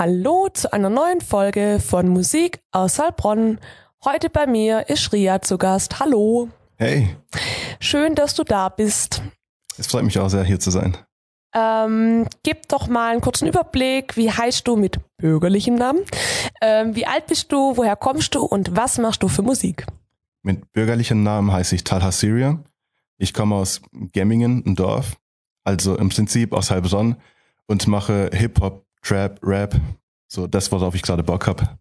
Hallo zu einer neuen Folge von Musik aus Heilbronn. Heute bei mir ist Ria zu Gast. Hallo. Hey. Schön, dass du da bist. Es freut mich auch sehr, hier zu sein. Ähm, gib doch mal einen kurzen Überblick. Wie heißt du mit bürgerlichem Namen? Ähm, wie alt bist du? Woher kommst du? Und was machst du für Musik? Mit bürgerlichem Namen heiße ich Talha Syria. Ich komme aus Gemmingen, ein Dorf. Also im Prinzip aus Heilbronn und mache Hip-Hop, Trap, Rap, so das, worauf ich gerade Bock habe.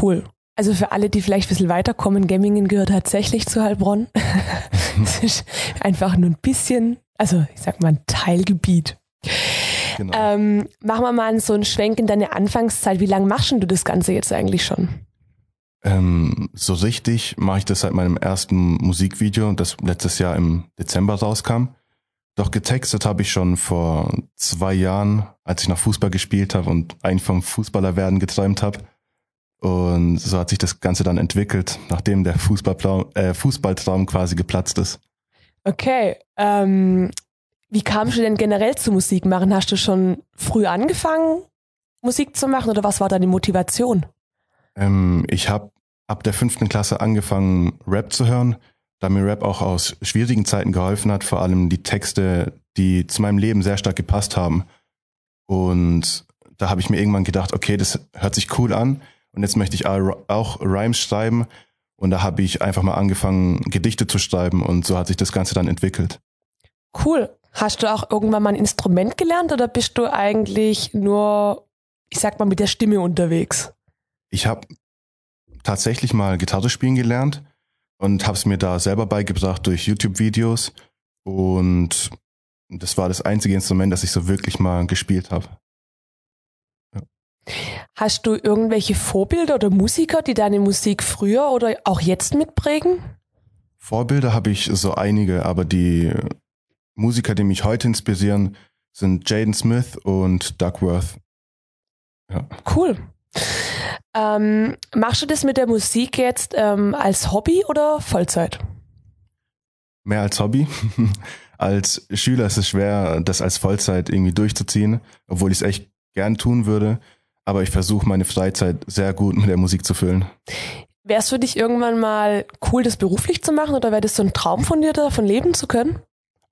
Cool. Also für alle, die vielleicht ein bisschen weiterkommen, Gemmingen gehört tatsächlich zu Heilbronn. das ist einfach nur ein bisschen, also ich sag mal ein Teilgebiet. Genau. Ähm, machen wir mal so einen Schwenk in deine Anfangszeit. Wie lange machst du das Ganze jetzt eigentlich schon? Ähm, so richtig mache ich das seit meinem ersten Musikvideo, das letztes Jahr im Dezember rauskam. Doch getextet habe ich schon vor zwei Jahren, als ich noch Fußball gespielt habe und eigentlich vom Fußballer werden geträumt habe. Und so hat sich das Ganze dann entwickelt, nachdem der Fußballtraum, äh, Fußballtraum quasi geplatzt ist. Okay. Ähm, wie kamst du denn generell zu Musik machen? Hast du schon früh angefangen, Musik zu machen oder was war deine Motivation? Ähm, ich habe ab der fünften Klasse angefangen, Rap zu hören da mir Rap auch aus schwierigen Zeiten geholfen hat, vor allem die Texte, die zu meinem Leben sehr stark gepasst haben. Und da habe ich mir irgendwann gedacht, okay, das hört sich cool an und jetzt möchte ich auch Rhymes schreiben. Und da habe ich einfach mal angefangen, Gedichte zu schreiben und so hat sich das Ganze dann entwickelt. Cool. Hast du auch irgendwann mal ein Instrument gelernt oder bist du eigentlich nur, ich sag mal, mit der Stimme unterwegs? Ich habe tatsächlich mal Gitarre spielen gelernt und habe es mir da selber beigebracht durch YouTube-Videos und das war das einzige Instrument, das ich so wirklich mal gespielt habe. Hast du irgendwelche Vorbilder oder Musiker, die deine Musik früher oder auch jetzt mitprägen? Vorbilder habe ich so einige, aber die Musiker, die mich heute inspirieren, sind Jaden Smith und Duckworth. Ja. Cool. Ähm, machst du das mit der Musik jetzt ähm, als Hobby oder Vollzeit? Mehr als Hobby. als Schüler ist es schwer, das als Vollzeit irgendwie durchzuziehen, obwohl ich es echt gern tun würde. Aber ich versuche meine Freizeit sehr gut mit der Musik zu füllen. Wäre es für dich irgendwann mal cool, das beruflich zu machen oder wäre das so ein Traum von dir, davon leben zu können?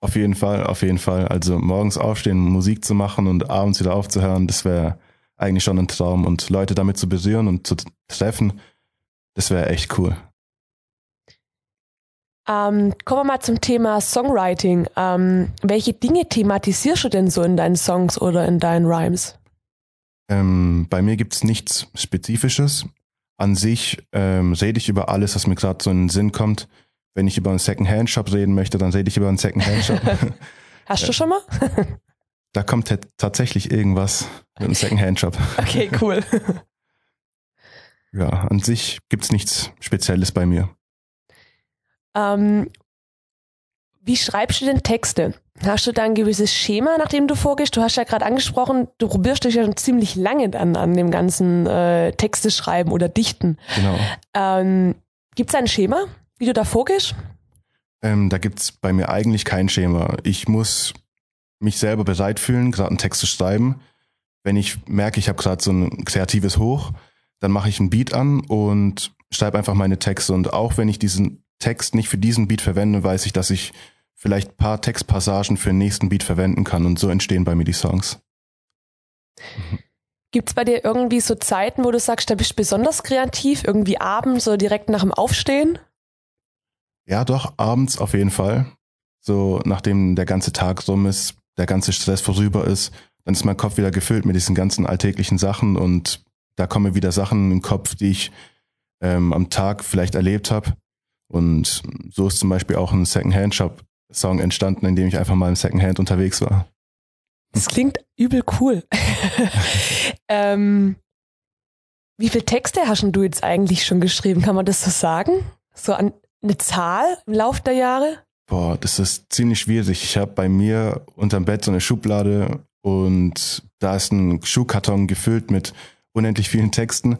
Auf jeden Fall, auf jeden Fall. Also morgens aufstehen, Musik zu machen und abends wieder aufzuhören, das wäre eigentlich schon ein Traum. Und Leute damit zu berühren und zu treffen, das wäre echt cool. Ähm, kommen wir mal zum Thema Songwriting. Ähm, welche Dinge thematisierst du denn so in deinen Songs oder in deinen Rhymes? Ähm, bei mir gibt es nichts Spezifisches. An sich ähm, rede ich über alles, was mir gerade so in den Sinn kommt. Wenn ich über einen Second-Hand-Shop reden möchte, dann rede ich über einen Second-Hand-Shop. Hast du schon mal? Da kommt tatsächlich irgendwas mit einem Secondhand-Shop. Okay, cool. ja, an sich gibt es nichts Spezielles bei mir. Ähm, wie schreibst du denn Texte? Hast du da ein gewisses Schema, nach dem du vorgehst? Du hast ja gerade angesprochen, du probierst dich ja schon ziemlich lange an, an dem ganzen äh, Texte schreiben oder Dichten. Genau. Ähm, gibt es ein Schema, wie du da vorgehst? Ähm, da gibt es bei mir eigentlich kein Schema. Ich muss mich selber bereit fühlen, gerade einen Text zu schreiben. Wenn ich merke, ich habe gerade so ein kreatives Hoch, dann mache ich einen Beat an und schreibe einfach meine Texte. Und auch wenn ich diesen Text nicht für diesen Beat verwende, weiß ich, dass ich vielleicht paar Textpassagen für den nächsten Beat verwenden kann. Und so entstehen bei mir die Songs. Mhm. Gibt es bei dir irgendwie so Zeiten, wo du sagst, da bist du besonders kreativ, irgendwie abends oder direkt nach dem Aufstehen? Ja, doch, abends auf jeden Fall. So, nachdem der ganze Tag rum ist, der ganze Stress vorüber ist, dann ist mein Kopf wieder gefüllt mit diesen ganzen alltäglichen Sachen und da kommen wieder Sachen im Kopf, die ich ähm, am Tag vielleicht erlebt habe. Und so ist zum Beispiel auch ein Secondhand-Shop-Song entstanden, in dem ich einfach mal im Secondhand unterwegs war. Das klingt übel cool. ähm, wie viele Texte hast du jetzt eigentlich schon geschrieben? Kann man das so sagen? So an eine Zahl im Laufe der Jahre? Boah, das ist ziemlich schwierig. Ich habe bei mir unterm Bett so eine Schublade und da ist ein Schuhkarton gefüllt mit unendlich vielen Texten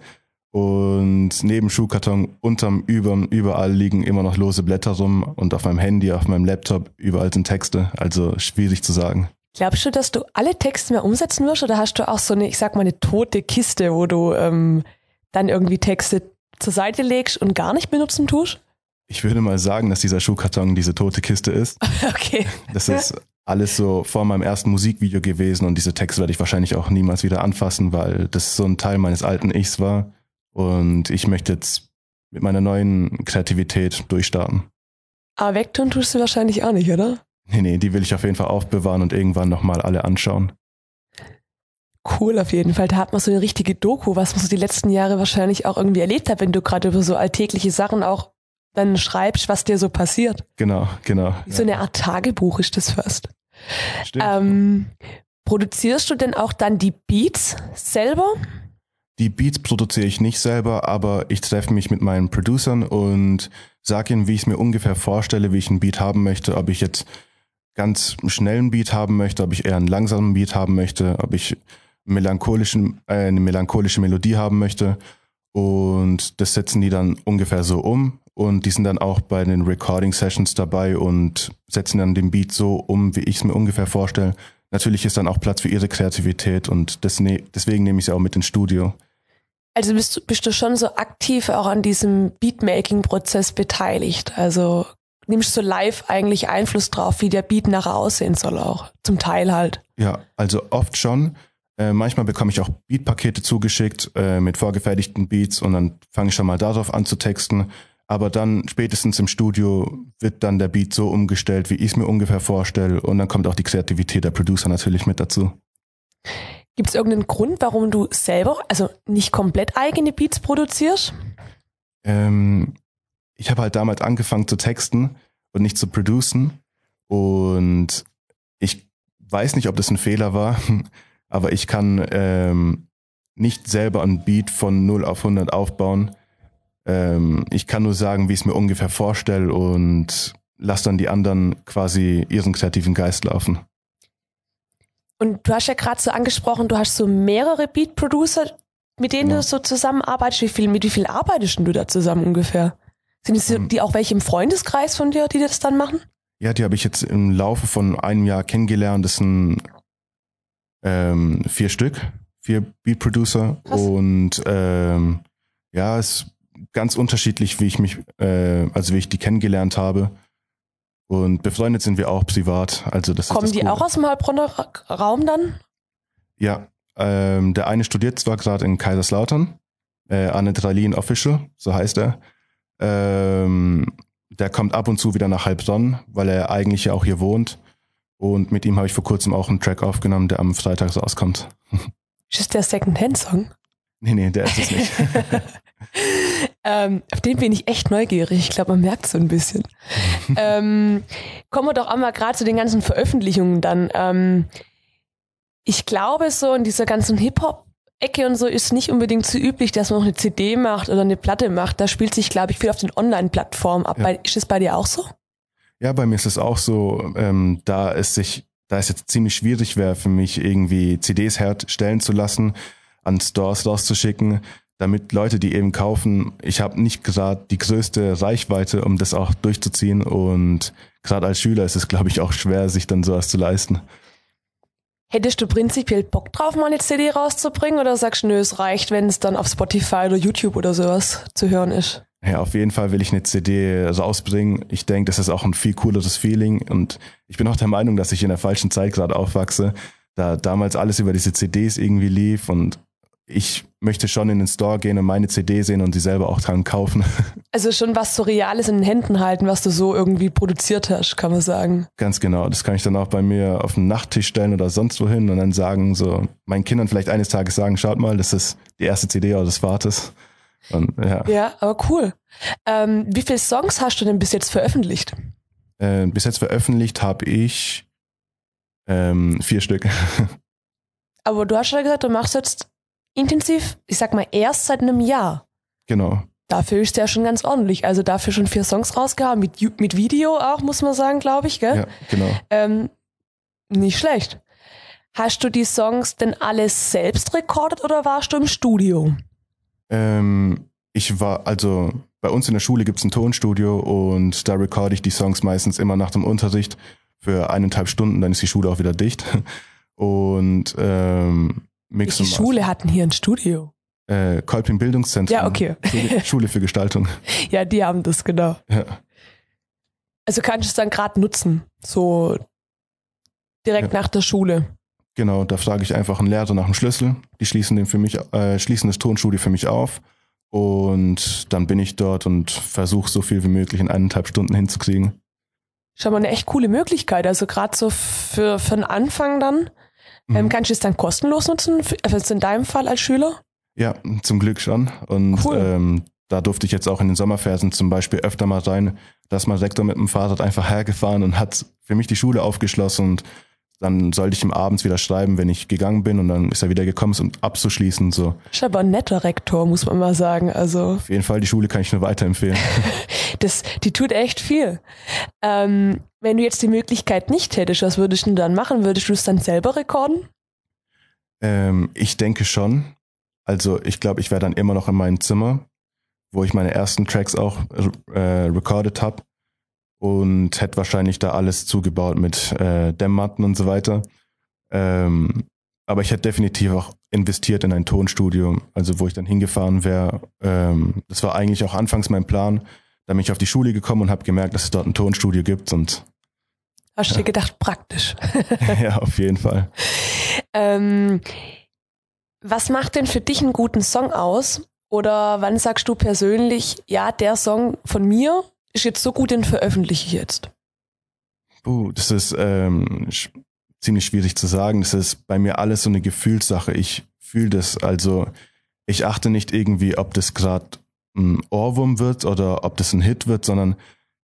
und neben Schuhkarton, unterm, überm, überall liegen immer noch lose Blätter rum und auf meinem Handy, auf meinem Laptop, überall sind Texte. Also schwierig zu sagen. Glaubst du, dass du alle Texte mehr umsetzen wirst oder hast du auch so eine, ich sag mal, eine tote Kiste, wo du ähm, dann irgendwie Texte zur Seite legst und gar nicht benutzen tust? Ich würde mal sagen, dass dieser Schuhkarton diese tote Kiste ist. okay. Das ist alles so vor meinem ersten Musikvideo gewesen und diese Texte werde ich wahrscheinlich auch niemals wieder anfassen, weil das so ein Teil meines alten Ichs war. Und ich möchte jetzt mit meiner neuen Kreativität durchstarten. Aber wegtun tust du wahrscheinlich auch nicht, oder? Nee, nee, die will ich auf jeden Fall aufbewahren und irgendwann nochmal alle anschauen. Cool, auf jeden Fall. Da hat man so eine richtige Doku, was man so die letzten Jahre wahrscheinlich auch irgendwie erlebt hat, wenn du gerade über so alltägliche Sachen auch dann schreibst, was dir so passiert. Genau, genau. So eine Art Tagebuch ist das fast. Stimmt. Ähm, produzierst du denn auch dann die Beats selber? Die Beats produziere ich nicht selber, aber ich treffe mich mit meinen Producern und sage ihnen, wie ich es mir ungefähr vorstelle, wie ich einen Beat haben möchte, ob ich jetzt ganz schnellen Beat haben möchte, ob ich eher einen langsamen Beat haben möchte, ob ich melancholischen, äh, eine melancholische Melodie haben möchte. Und das setzen die dann ungefähr so um. Und die sind dann auch bei den Recording Sessions dabei und setzen dann den Beat so um, wie ich es mir ungefähr vorstelle. Natürlich ist dann auch Platz für ihre Kreativität und das ne deswegen nehme ich sie auch mit ins Studio. Also bist du, bist du schon so aktiv auch an diesem Beatmaking-Prozess beteiligt? Also nimmst du live eigentlich Einfluss drauf, wie der Beat nachher aussehen soll auch? Zum Teil halt. Ja, also oft schon. Äh, manchmal bekomme ich auch Beatpakete zugeschickt äh, mit vorgefertigten Beats und dann fange ich schon mal darauf an zu texten. Aber dann spätestens im Studio wird dann der Beat so umgestellt, wie ich es mir ungefähr vorstelle. Und dann kommt auch die Kreativität der Producer natürlich mit dazu. Gibt es irgendeinen Grund, warum du selber, also nicht komplett eigene Beats produzierst? Ähm, ich habe halt damals angefangen zu texten und nicht zu producen. Und ich weiß nicht, ob das ein Fehler war, aber ich kann ähm, nicht selber ein Beat von 0 auf 100 aufbauen. Ähm, ich kann nur sagen, wie ich es mir ungefähr vorstelle und lass dann die anderen quasi ihren kreativen Geist laufen. Und du hast ja gerade so angesprochen, du hast so mehrere Beat-Producer, mit denen ja. du so zusammenarbeitest. Wie viel, mit wie viel arbeitest du da zusammen ungefähr? Sind es um, die auch welche im Freundeskreis von dir, die das dann machen? Ja, die habe ich jetzt im Laufe von einem Jahr kennengelernt. Das sind ähm, vier Stück, vier Beat-Producer. Und ähm, ja, es ist ganz unterschiedlich, wie ich mich, äh, also wie ich die kennengelernt habe. Und befreundet sind wir auch privat. Also das Kommen ist das die auch aus dem Heilbronner Raum dann? Ja, ähm, der eine studiert zwar gerade in Kaiserslautern, äh, Anne Dralin Official, so heißt er. Ähm, der kommt ab und zu wieder nach Heilbronn, weil er eigentlich ja auch hier wohnt. Und mit ihm habe ich vor kurzem auch einen Track aufgenommen, der am Freitag rauskommt. Ist das der Second-Hand-Song? Nee, nee, der ist es nicht. ähm, auf den bin ich echt neugierig. Ich glaube, man merkt so ein bisschen. ähm, kommen wir doch einmal gerade zu den ganzen Veröffentlichungen dann. Ähm, ich glaube, so in dieser ganzen Hip-Hop-Ecke und so ist nicht unbedingt so üblich, dass man noch eine CD macht oder eine Platte macht. Da spielt sich, glaube ich, viel auf den Online-Plattformen ab. Ja. Ist es bei dir auch so? Ja, bei mir ist es auch so, ähm, da es sich, da es jetzt ziemlich schwierig wäre für mich, irgendwie CDs herstellen zu lassen, an Stores rauszuschicken, damit Leute, die eben kaufen, ich habe nicht gerade die größte Reichweite, um das auch durchzuziehen. Und gerade als Schüler ist es, glaube ich, auch schwer, sich dann sowas zu leisten. Hättest du prinzipiell Bock drauf, mal eine CD rauszubringen oder sagst du, nö, es reicht, wenn es dann auf Spotify oder YouTube oder sowas zu hören ist? Ja, auf jeden Fall will ich eine CD rausbringen. Ich denke, das ist auch ein viel cooleres Feeling und ich bin auch der Meinung, dass ich in der falschen Zeit gerade aufwachse, da damals alles über diese CDs irgendwie lief und ich möchte schon in den Store gehen und meine CD sehen und sie selber auch dran kaufen. Also schon was so Reales in den Händen halten, was du so irgendwie produziert hast, kann man sagen. Ganz genau. Das kann ich dann auch bei mir auf den Nachttisch stellen oder sonst wohin und dann sagen, so meinen Kindern vielleicht eines Tages sagen, schaut mal, das ist die erste CD eures Vaters. Und, ja. ja, aber cool. Ähm, wie viele Songs hast du denn bis jetzt veröffentlicht? Äh, bis jetzt veröffentlicht habe ich ähm, vier Stück. Aber du hast ja gesagt, du machst jetzt intensiv, ich sag mal, erst seit einem Jahr. Genau. Dafür ist ja schon ganz ordentlich. Also dafür schon vier Songs rausgehauen, mit, mit Video auch, muss man sagen, glaube ich, gell? Ja, genau. Ähm, nicht schlecht. Hast du die Songs denn alles selbst rekordet oder warst du im Studio? Ähm, ich war, also bei uns in der Schule gibt es ein Tonstudio und da recorde ich die Songs meistens immer nach dem Unterricht für eineinhalb Stunden, dann ist die Schule auch wieder dicht. Und ähm, mixen. Die Schule hatten hier ein Studio. Äh, Kolping Bildungszentrum. Ja, okay. Schule, Schule für Gestaltung. Ja, die haben das, genau. Ja. Also kannst du es dann gerade nutzen, so direkt ja. nach der Schule. Genau, da frage ich einfach einen Lehrer nach dem Schlüssel. Die schließen den für mich, äh, schließen das Tonstudio für mich auf. Und dann bin ich dort und versuche so viel wie möglich in eineinhalb Stunden hinzukriegen. Schon mal eine echt coole Möglichkeit. Also gerade so für, für den Anfang dann. Ähm, mhm. Ähm, kannst du es dann kostenlos nutzen? Also in deinem Fall als Schüler? Ja, zum Glück schon. Und cool. ähm, da durfte ich jetzt auch in den Sommerfersen zum Beispiel öfter mal rein. Da ist mein Rektor mit dem Fahrrad einfach hergefahren und hat für mich die Schule aufgeschlossen und dann sollte ich ihm abends wieder schreiben, wenn ich gegangen bin und dann ist er wieder gekommen, um abzuschließen. So. Ist aber ein netter Rektor, muss man mal sagen. Also Auf jeden Fall, die Schule kann ich nur weiterempfehlen. das, die tut echt viel. Ähm, wenn du jetzt die Möglichkeit nicht hättest, was würdest du dann machen? Würdest du es dann selber rekorden? Ähm, ich denke schon. Also ich glaube, ich wäre dann immer noch in meinem Zimmer, wo ich meine ersten Tracks auch äh, recorded habe und hätte wahrscheinlich da alles zugebaut mit äh, Dämmmatten und so weiter. Ähm, aber ich hätte definitiv auch investiert in ein Tonstudio, also wo ich dann hingefahren wäre. Ähm, das war eigentlich auch anfangs mein Plan. Da bin ich auf die Schule gekommen und habe gemerkt, dass es dort ein Tonstudio gibt und Hast du dir gedacht, praktisch. ja, auf jeden Fall. Ähm, was macht denn für dich einen guten Song aus? Oder wann sagst du persönlich, ja, der Song von mir ist jetzt so gut, den veröffentliche ich jetzt? Puh, das ist ähm, ziemlich schwierig zu sagen. Das ist bei mir alles so eine Gefühlssache. Ich fühle das. Also ich achte nicht irgendwie, ob das gerade ein Ohrwurm wird oder ob das ein Hit wird, sondern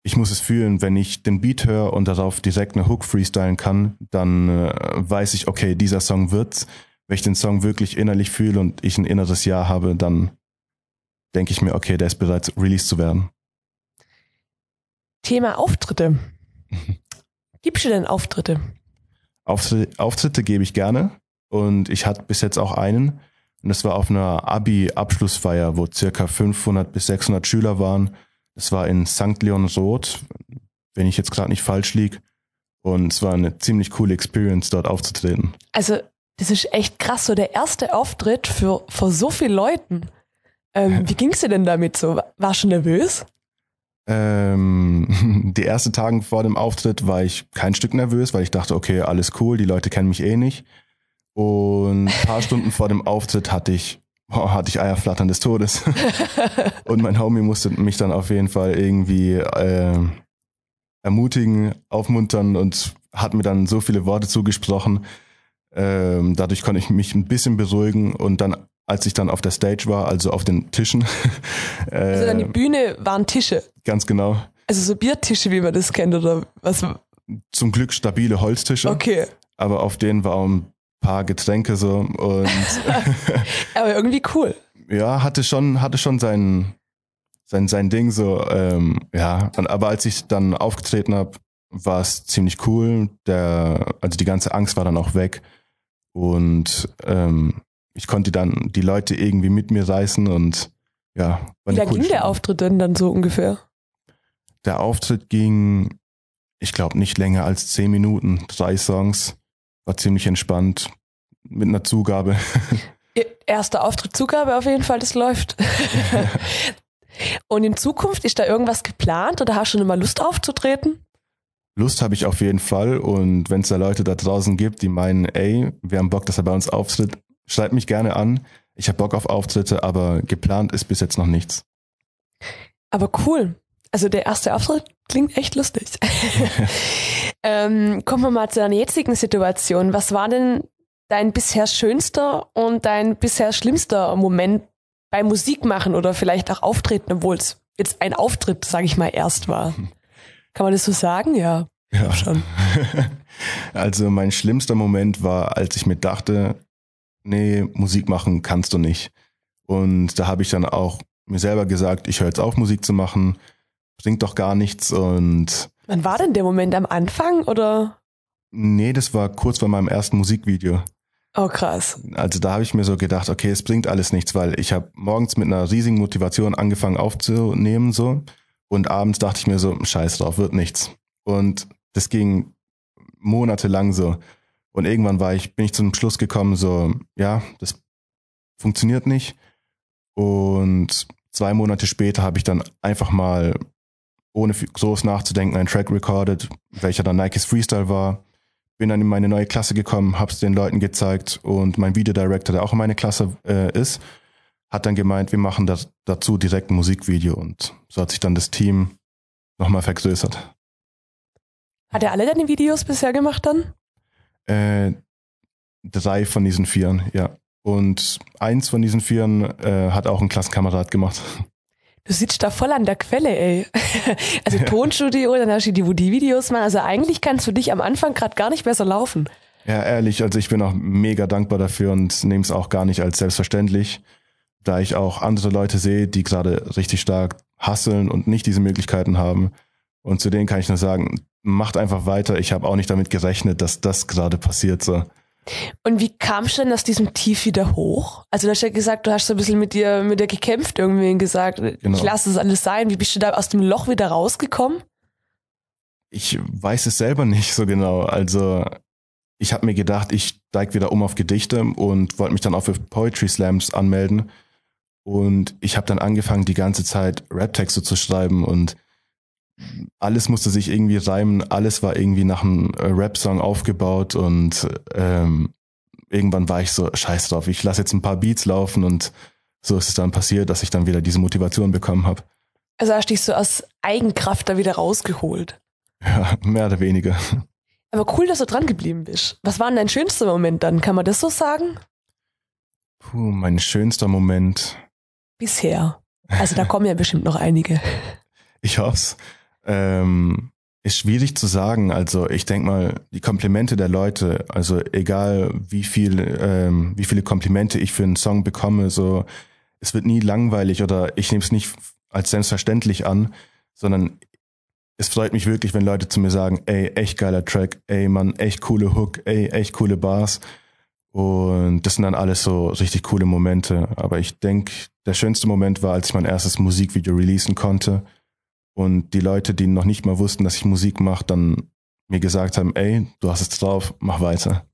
ich muss es fühlen. Wenn ich den Beat höre und darauf direkt eine Hook freestylen kann, dann äh, weiß ich, okay, dieser Song wird's. Wenn ich den Song wirklich innerlich fühle und ich ein inneres Ja habe, dann denke ich mir, okay, der ist bereit, released zu werden. Thema Auftritte. Gibst du denn Auftritte? Auftritte, Auftritte gebe ich gerne und ich hatte bis jetzt auch einen und das war auf einer Abi-Abschlussfeier, wo circa 500 bis 600 Schüler waren. Das war in St. Leon Roth, wenn ich jetzt gerade nicht falsch liege. Und es war eine ziemlich coole Experience, dort aufzutreten. Also, das ist echt krass, so der erste Auftritt für, für so viele Leuten. Ähm, wie ging es dir denn damit so? Warst du nervös? Ähm, die ersten Tage vor dem Auftritt war ich kein Stück nervös, weil ich dachte, okay, alles cool, die Leute kennen mich eh nicht. Und ein paar Stunden vor dem Auftritt hatte ich, oh, hatte ich Eierflattern des Todes. und mein Homie musste mich dann auf jeden Fall irgendwie äh, ermutigen, aufmuntern und hat mir dann so viele Worte zugesprochen. Ähm, dadurch konnte ich mich ein bisschen beruhigen und dann als ich dann auf der Stage war, also auf den Tischen. äh, also dann die Bühne waren Tische. Ganz genau. Also so Biertische, wie man das kennt, oder was? Zum Glück stabile Holztische. Okay. Aber auf denen war auch ein paar Getränke so und. aber irgendwie cool. Ja, hatte schon, hatte schon sein, sein, sein Ding so, ähm, ja. Aber als ich dann aufgetreten habe, war es ziemlich cool. Der, also die ganze Angst war dann auch weg. Und ähm, ich konnte dann die Leute irgendwie mit mir reißen und ja. Wie lange ging der Auftritt denn dann so ungefähr? Der Auftritt ging, ich glaube, nicht länger als zehn Minuten, drei Songs. War ziemlich entspannt mit einer Zugabe. Erster Auftritt, Zugabe auf jeden Fall, das läuft. Und in Zukunft ist da irgendwas geplant oder hast du schon immer Lust aufzutreten? Lust habe ich auf jeden Fall und wenn es da Leute da draußen gibt, die meinen, ey, wir haben Bock, dass er bei uns auftritt, Schreibt mich gerne an. Ich habe Bock auf Auftritte, aber geplant ist bis jetzt noch nichts. Aber cool. Also der erste Auftritt klingt echt lustig. ähm, kommen wir mal zu deiner jetzigen Situation. Was war denn dein bisher schönster und dein bisher schlimmster Moment beim Musikmachen oder vielleicht auch Auftreten, obwohl es jetzt ein Auftritt, sage ich mal, erst war? Kann man das so sagen? Ja. Ja, schon. Also mein schlimmster Moment war, als ich mir dachte, nee, Musik machen kannst du nicht. Und da habe ich dann auch mir selber gesagt, ich höre jetzt auf, Musik zu machen, bringt doch gar nichts und. Wann war denn der Moment am Anfang oder? Nee, das war kurz vor meinem ersten Musikvideo. Oh krass. Also da habe ich mir so gedacht, okay, es bringt alles nichts, weil ich habe morgens mit einer riesigen Motivation angefangen aufzunehmen so und abends dachte ich mir so, scheiß drauf, wird nichts. Und das ging monatelang so. Und irgendwann war ich, bin ich zum Schluss gekommen, so, ja, das funktioniert nicht. Und zwei Monate später habe ich dann einfach mal, ohne groß nachzudenken, einen Track recorded, welcher dann Nikes Freestyle war bin dann in meine neue Klasse gekommen, hab's den Leuten gezeigt und mein Videodirector, der auch in meine Klasse äh, ist, hat dann gemeint, wir machen das, dazu direkt ein Musikvideo und so hat sich dann das Team nochmal vergrößert. Hat er alle deine Videos bisher gemacht dann? Äh, drei von diesen vieren, ja. Und eins von diesen vieren äh, hat auch ein Klassenkamerad gemacht. Du sitzt da voll an der Quelle, ey. Also Tonstudio, dann hast du die, Videos machen. Also eigentlich kannst du dich am Anfang gerade gar nicht besser laufen. Ja, ehrlich, also ich bin auch mega dankbar dafür und nehme es auch gar nicht als selbstverständlich, da ich auch andere Leute sehe, die gerade richtig stark hasseln und nicht diese Möglichkeiten haben. Und zu denen kann ich nur sagen, macht einfach weiter. Ich habe auch nicht damit gerechnet, dass das gerade passiert so. Und wie kamst du denn aus diesem Tief wieder hoch? Also du hast ja gesagt, du hast so ein bisschen mit dir, mit dir gekämpft irgendwie und gesagt, genau. ich lasse es alles sein. Wie bist du da aus dem Loch wieder rausgekommen? Ich weiß es selber nicht so genau. Also ich habe mir gedacht, ich steige wieder um auf Gedichte und wollte mich dann auch für Poetry Slams anmelden. Und ich habe dann angefangen, die ganze Zeit Rap-Texte zu schreiben und alles musste sich irgendwie reimen, alles war irgendwie nach einem äh, Rap-Song aufgebaut und ähm, irgendwann war ich so, scheiß drauf, ich lasse jetzt ein paar Beats laufen und so ist es dann passiert, dass ich dann wieder diese Motivation bekommen habe. Also hast du dich so aus Eigenkraft da wieder rausgeholt? Ja, mehr oder weniger. Aber cool, dass du dran geblieben bist. Was war denn dein schönster Moment dann? Kann man das so sagen? Puh, mein schönster Moment. Bisher. Also da kommen ja bestimmt noch einige. Ich hoffe ähm, ist schwierig zu sagen. Also ich denke mal, die Komplimente der Leute, also egal wie viel, ähm, wie viele Komplimente ich für einen Song bekomme, so es wird nie langweilig oder ich nehme es nicht als selbstverständlich an, sondern es freut mich wirklich, wenn Leute zu mir sagen, ey, echt geiler Track, ey, Mann, echt coole Hook, ey, echt coole Bars. Und das sind dann alles so richtig coole Momente. Aber ich denke, der schönste Moment war, als ich mein erstes Musikvideo releasen konnte und die Leute, die noch nicht mal wussten, dass ich Musik mache, dann mir gesagt haben, ey, du hast es drauf, mach weiter.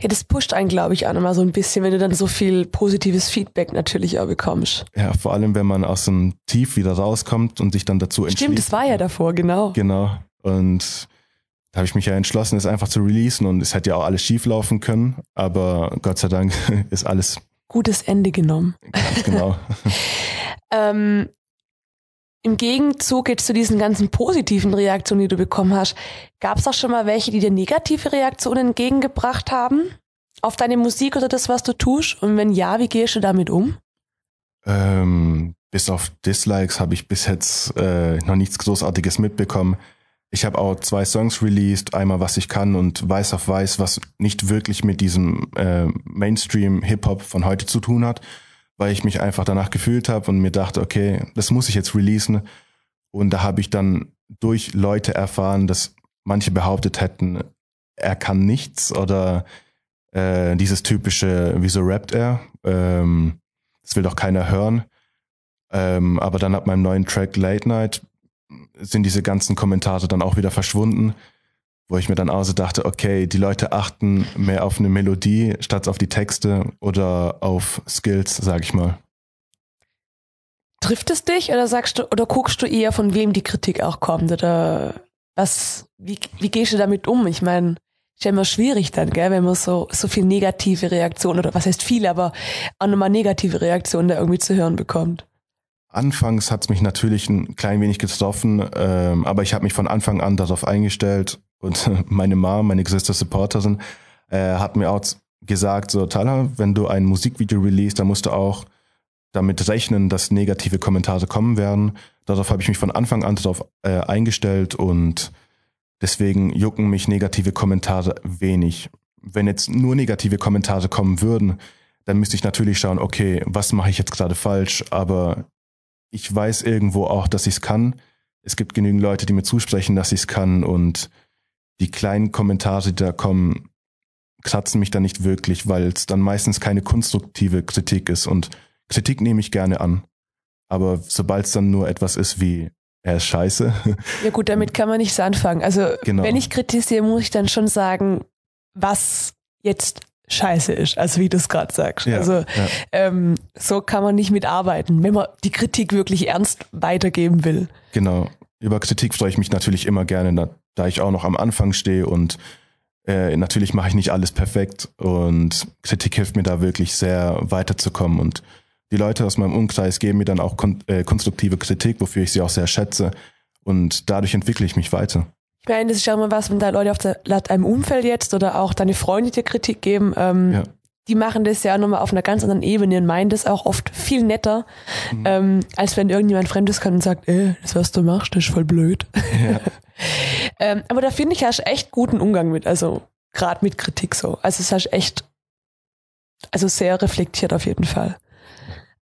Ja, das pusht einen, glaube ich, auch nochmal so ein bisschen, wenn du dann so viel positives Feedback natürlich auch bekommst. Ja, vor allem, wenn man aus dem Tief wieder rauskommt und sich dann dazu entschließt. Stimmt, das war ja davor, genau. Genau. Und da habe ich mich ja entschlossen, es einfach zu releasen und es hätte ja auch alles schief laufen können, aber Gott sei Dank ist alles gutes Ende genommen. Ganz genau. ähm, im Gegenzug jetzt zu diesen ganzen positiven Reaktionen, die du bekommen hast, gab es auch schon mal welche, die dir negative Reaktionen entgegengebracht haben auf deine Musik oder das, was du tust? Und wenn ja, wie gehst du damit um? Ähm, bis auf Dislikes habe ich bis jetzt äh, noch nichts Großartiges mitbekommen. Ich habe auch zwei Songs released, einmal was ich kann und Weiß auf Weiß, was nicht wirklich mit diesem äh, Mainstream Hip-Hop von heute zu tun hat, weil ich mich einfach danach gefühlt habe und mir dachte, okay, das muss ich jetzt releasen. Und da habe ich dann durch Leute erfahren, dass manche behauptet hätten, er kann nichts oder äh, dieses typische, wieso rappt er? Ähm, das will doch keiner hören. Ähm, aber dann ab meinem neuen Track Late Night sind diese ganzen Kommentare dann auch wieder verschwunden wo ich mir dann also dachte, okay, die Leute achten mehr auf eine Melodie statt auf die Texte oder auf Skills, sag ich mal. Trifft es dich oder sagst du oder guckst du eher von wem die Kritik auch kommt oder was wie, wie gehst du damit um? Ich meine, ist ja immer schwierig dann, gell, wenn man so so viel negative Reaktionen oder was heißt viel, aber auch nochmal negative Reaktionen da irgendwie zu hören bekommt. Anfangs hat es mich natürlich ein klein wenig getroffen, ähm, aber ich habe mich von Anfang an darauf eingestellt und meine Mom, meine größte Supporterin, äh, hat mir auch gesagt, so Tyler, wenn du ein Musikvideo release, dann musst du auch damit rechnen, dass negative Kommentare kommen werden. Darauf habe ich mich von Anfang an darauf äh, eingestellt und deswegen jucken mich negative Kommentare wenig. Wenn jetzt nur negative Kommentare kommen würden, dann müsste ich natürlich schauen, okay, was mache ich jetzt gerade falsch, aber ich weiß irgendwo auch, dass ich es kann. Es gibt genügend Leute, die mir zusprechen, dass ich es kann und die kleinen Kommentare, die da kommen, kratzen mich da nicht wirklich, weil es dann meistens keine konstruktive Kritik ist und Kritik nehme ich gerne an. Aber sobald es dann nur etwas ist wie, er ist scheiße. Ja gut, damit kann man nichts anfangen. Also genau. wenn ich kritisiere, muss ich dann schon sagen, was jetzt scheiße ist, also wie du es gerade sagst. Ja, also ja. Ähm, so kann man nicht mitarbeiten, wenn man die Kritik wirklich ernst weitergeben will. Genau. Über Kritik freue ich mich natürlich immer gerne, da, ich auch noch am Anfang stehe und äh, natürlich mache ich nicht alles perfekt und Kritik hilft mir da wirklich sehr weiterzukommen und die Leute aus meinem Umkreis geben mir dann auch kon äh, konstruktive Kritik, wofür ich sie auch sehr schätze und dadurch entwickle ich mich weiter. Ich meine, das ist ja immer was, wenn da Leute auf der, deinem Umfeld jetzt oder auch deine Freunde dir Kritik geben, ähm, ja. die machen das ja nochmal auf einer ganz anderen Ebene und meinen das auch oft viel netter, mhm. ähm, als wenn irgendjemand Fremdes kommt und sagt, ey, das was du machst, das ist voll blöd. Ja. ähm, aber da finde ich, hast echt guten Umgang mit, also gerade mit Kritik so. Also es hast echt, also sehr reflektiert auf jeden Fall.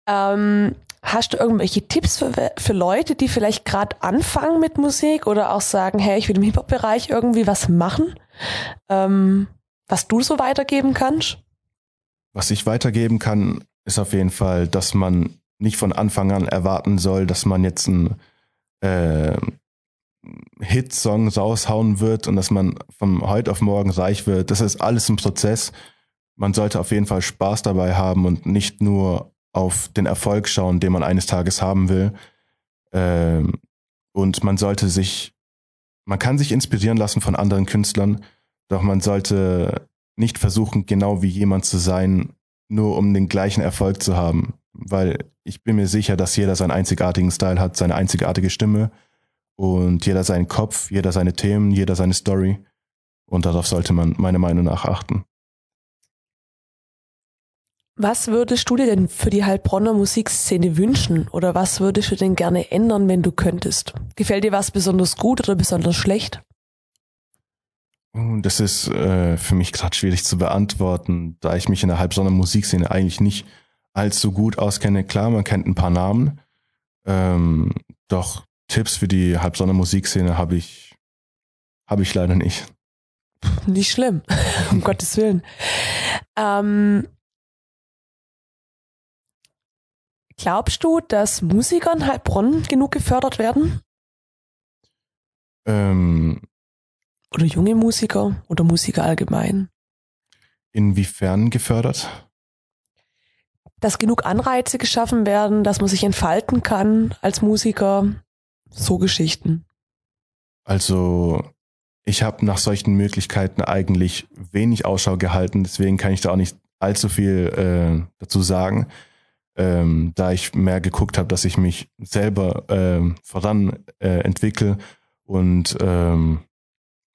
Ähm, hast du irgendwelche Tipps für, für Leute, die vielleicht gerade anfangen mit Musik oder auch sagen, hey, ich will im Hip-Hop-Bereich irgendwie was machen, ähm, was du so weitergeben kannst? Was ich weitergeben kann, ist auf jeden Fall, dass man nicht von Anfang an erwarten soll, dass man jetzt einen äh, Hit-Song raushauen wird und dass man von heute auf morgen reich wird. Das ist alles ein Prozess. Man sollte auf jeden Fall Spaß dabei haben und nicht nur auf den Erfolg schauen, den man eines Tages haben will. Ähm, und man sollte sich, man kann sich inspirieren lassen von anderen Künstlern, doch man sollte nicht versuchen, genau wie jemand zu sein, nur um den gleichen Erfolg zu haben. Weil ich bin mir sicher, dass jeder seinen einzigartigen Style hat, seine einzigartige Stimme und jeder seinen Kopf, jeder seine Themen, jeder seine Story. Und darauf sollte man meiner Meinung nach achten. Was würdest du dir denn für die Heilbronner Musikszene wünschen oder was würdest du denn gerne ändern, wenn du könntest? Gefällt dir was besonders gut oder besonders schlecht? Oh, das ist äh, für mich gerade schwierig zu beantworten, da ich mich in der Halbsonner Musikszene eigentlich nicht allzu gut auskenne. Klar, man kennt ein paar Namen, ähm, doch Tipps für die Halbsonner Musikszene habe ich, habe ich leider nicht. Nicht schlimm, um Gottes Willen. Ähm, Glaubst du, dass Musiker in Heilbronn genug gefördert werden? Ähm, oder junge Musiker oder Musiker allgemein? Inwiefern gefördert? Dass genug Anreize geschaffen werden, dass man sich entfalten kann als Musiker. So Geschichten. Also ich habe nach solchen Möglichkeiten eigentlich wenig Ausschau gehalten, deswegen kann ich da auch nicht allzu viel äh, dazu sagen ähm, da ich mehr geguckt habe, dass ich mich selber ähm, voran äh, entwickle und ähm,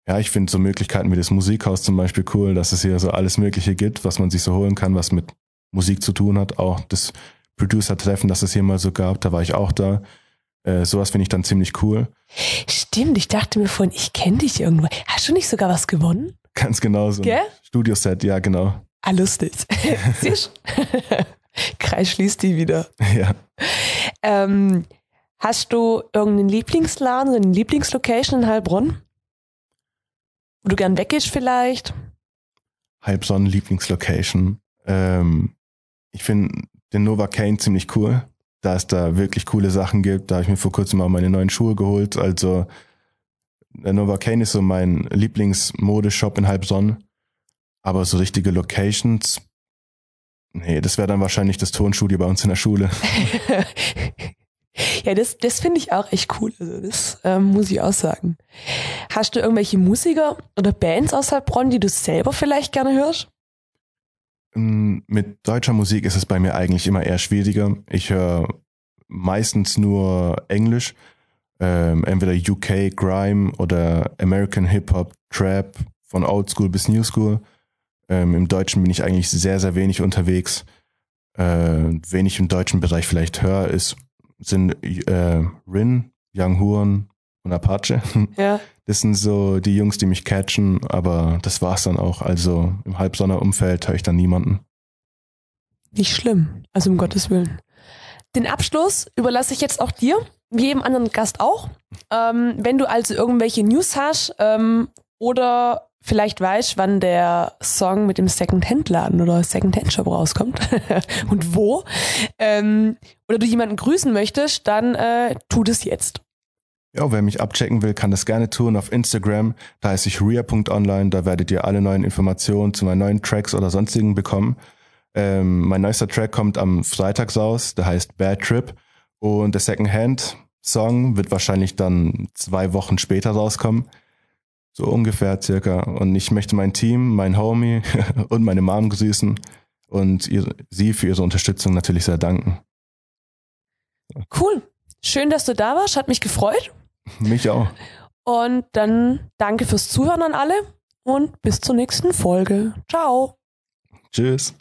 ja, ich finde so Möglichkeiten wie das Musikhaus zum Beispiel cool, dass es hier so alles Mögliche gibt, was man sich so holen kann, was mit Musik zu tun hat. Auch das Producer-Treffen, das es hier mal so gab, da war ich auch da. Äh, sowas finde ich dann ziemlich cool. Stimmt, ich dachte mir vorhin, ich kenne dich irgendwo. Hast du nicht sogar was gewonnen? Ganz genau, so ein Studioset, ja, genau. Ah, lustig. Siehst Kreis schließt die wieder. Ja. Ähm, hast du irgendeinen Lieblingsladen, eine Lieblingslocation in Heilbronn? Wo du gern weggehst vielleicht? Heilbronn Lieblingslocation. Ähm, ich finde den Nova Kane ziemlich cool, da es da wirklich coole Sachen gibt. Da habe ich mir vor kurzem auch meine neuen Schuhe geholt. Also der Nova Kane ist so mein Lieblingsmodeshop in Halbsonn. Aber so richtige Locations Nee, das wäre dann wahrscheinlich das Tonstudio bei uns in der Schule. ja, das, das finde ich auch echt cool. Also das ähm, muss ich auch sagen. Hast du irgendwelche Musiker oder Bands aus Heilbronn, die du selber vielleicht gerne hörst? Mm, mit deutscher Musik ist es bei mir eigentlich immer eher schwieriger. Ich höre meistens nur Englisch, ähm, entweder UK Grime oder American Hip Hop, Trap, von Old School bis New School. Ähm, Im Deutschen bin ich eigentlich sehr, sehr wenig unterwegs. Äh, wen ich im deutschen Bereich vielleicht höre, ist, sind äh, Rin, Young Huren und Apache. Ja. Das sind so die Jungs, die mich catchen, aber das war's dann auch. Also im Halbsonnerumfeld höre ich dann niemanden. Nicht schlimm, also um Gottes Willen. Den Abschluss überlasse ich jetzt auch dir, wie jedem anderen Gast auch. Ähm, wenn du also irgendwelche News hast, ähm, oder vielleicht weißt, wann der Song mit dem Second-Hand-Laden oder Second-Hand-Shop rauskommt und wo, ähm, oder du jemanden grüßen möchtest, dann äh, tu das jetzt. Ja, wer mich abchecken will, kann das gerne tun auf Instagram. Da heiße ich ria.online. Da werdet ihr alle neuen Informationen zu meinen neuen Tracks oder sonstigen bekommen. Ähm, mein neuester Track kommt am Freitag raus. Der heißt Bad Trip. Und der Secondhand Song wird wahrscheinlich dann zwei Wochen später rauskommen. So ungefähr circa. Und ich möchte mein Team, mein Homie und meine Mom grüßen und ihr, sie für ihre Unterstützung natürlich sehr danken. Cool. Schön, dass du da warst. Hat mich gefreut. Mich auch. Und dann danke fürs Zuhören an alle und bis zur nächsten Folge. Ciao. Tschüss.